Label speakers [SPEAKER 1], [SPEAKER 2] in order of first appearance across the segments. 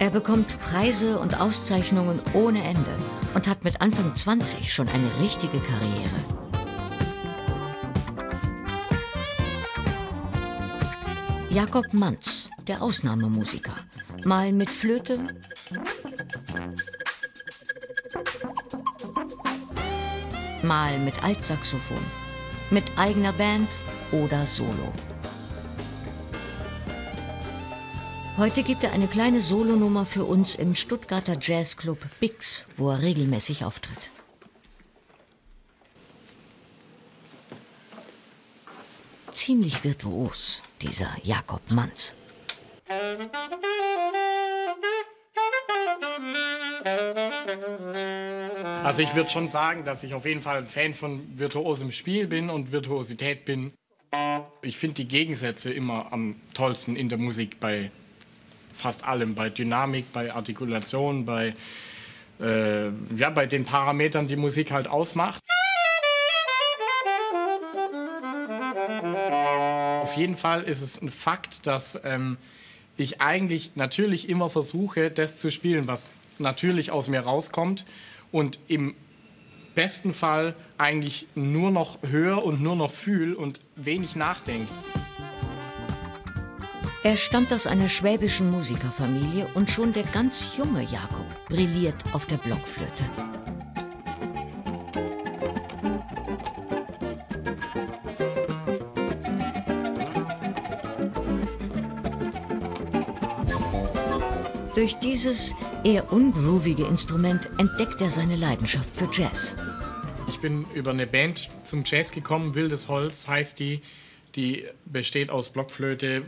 [SPEAKER 1] Er bekommt Preise und Auszeichnungen ohne Ende und hat mit Anfang 20 schon eine richtige Karriere. Jakob Manz, der Ausnahmemusiker. Mal mit Flöte, mal mit Altsaxophon, mit eigener Band oder Solo. Heute gibt er eine kleine Solonummer für uns im Stuttgarter Jazzclub Bix, wo er regelmäßig auftritt. Ziemlich virtuos, dieser Jakob Manz.
[SPEAKER 2] Also ich würde schon sagen, dass ich auf jeden Fall ein Fan von virtuosem Spiel bin und Virtuosität bin. Ich finde die Gegensätze immer am tollsten in der Musik bei fast allem, bei Dynamik, bei Artikulation, bei, äh, ja, bei den Parametern, die Musik halt ausmacht. Auf jeden Fall ist es ein Fakt, dass ähm, ich eigentlich natürlich immer versuche, das zu spielen, was natürlich aus mir rauskommt und im besten Fall eigentlich nur noch höre und nur noch fühle und wenig nachdenke.
[SPEAKER 1] Er stammt aus einer schwäbischen Musikerfamilie und schon der ganz junge Jakob brilliert auf der Blockflöte. Durch dieses eher ungroovige Instrument entdeckt er seine Leidenschaft für Jazz.
[SPEAKER 2] Ich bin über eine Band zum Jazz gekommen, Wildes Holz heißt die. Die besteht aus Blockflöte,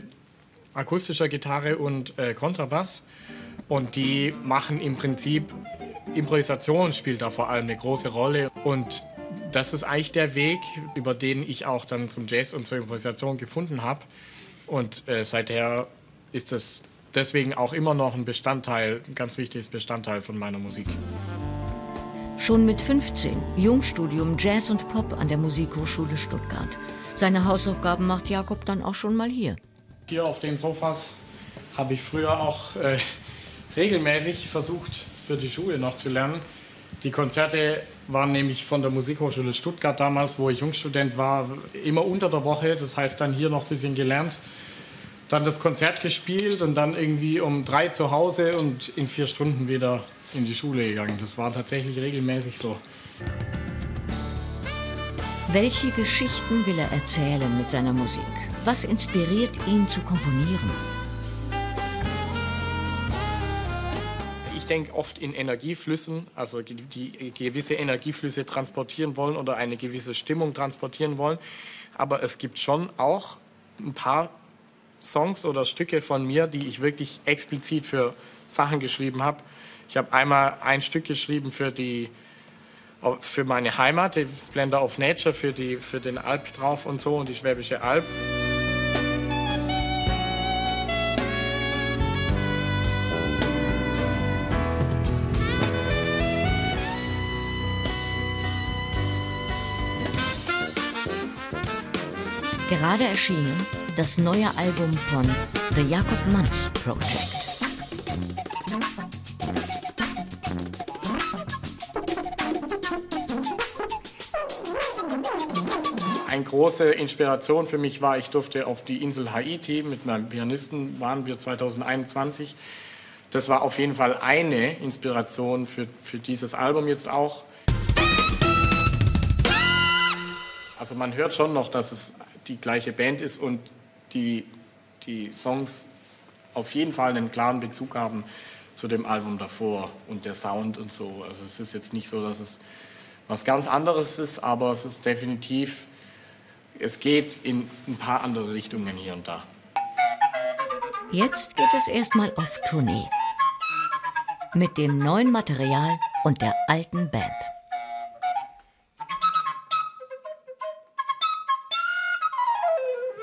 [SPEAKER 2] akustischer Gitarre und äh, Kontrabass. Und die machen im Prinzip, Improvisation spielt da vor allem eine große Rolle. Und das ist eigentlich der Weg, über den ich auch dann zum Jazz und zur Improvisation gefunden habe. Und äh, seither ist das deswegen auch immer noch ein Bestandteil, ein ganz wichtiges Bestandteil von meiner Musik.
[SPEAKER 1] Schon mit 15, Jungstudium Jazz und Pop an der Musikhochschule Stuttgart. Seine Hausaufgaben macht Jakob dann auch schon mal hier.
[SPEAKER 2] Hier auf den Sofas habe ich früher auch äh, regelmäßig versucht, für die Schule noch zu lernen. Die Konzerte waren nämlich von der Musikhochschule Stuttgart damals, wo ich Jungstudent war, immer unter der Woche. Das heißt, dann hier noch ein bisschen gelernt. Dann das Konzert gespielt und dann irgendwie um drei zu Hause und in vier Stunden wieder in die Schule gegangen. Das war tatsächlich regelmäßig so.
[SPEAKER 1] Welche Geschichten will er erzählen mit seiner Musik? Was inspiriert ihn zu komponieren?
[SPEAKER 2] Ich denke oft in Energieflüssen, also die, gewisse Energieflüsse transportieren wollen oder eine gewisse Stimmung transportieren wollen. Aber es gibt schon auch ein paar Songs oder Stücke von mir, die ich wirklich explizit für Sachen geschrieben habe. Ich habe einmal ein Stück geschrieben für die für meine Heimat, die Splendor of Nature, für, die, für den Alp drauf und so und die Schwäbische Alb.
[SPEAKER 1] Gerade erschienen das neue Album von The Jakob Manz Project.
[SPEAKER 2] Eine große Inspiration für mich war, ich durfte auf die Insel Haiti mit meinem Pianisten, waren wir 2021. Das war auf jeden Fall eine Inspiration für, für dieses Album jetzt auch. Also man hört schon noch, dass es die gleiche Band ist und die, die Songs auf jeden Fall einen klaren Bezug haben zu dem Album davor und der Sound und so. Also es ist jetzt nicht so, dass es was ganz anderes ist, aber es ist definitiv, es geht in ein paar andere Richtungen hier und da.
[SPEAKER 1] Jetzt geht es erstmal auf Tournee. Mit dem neuen Material und der alten Band.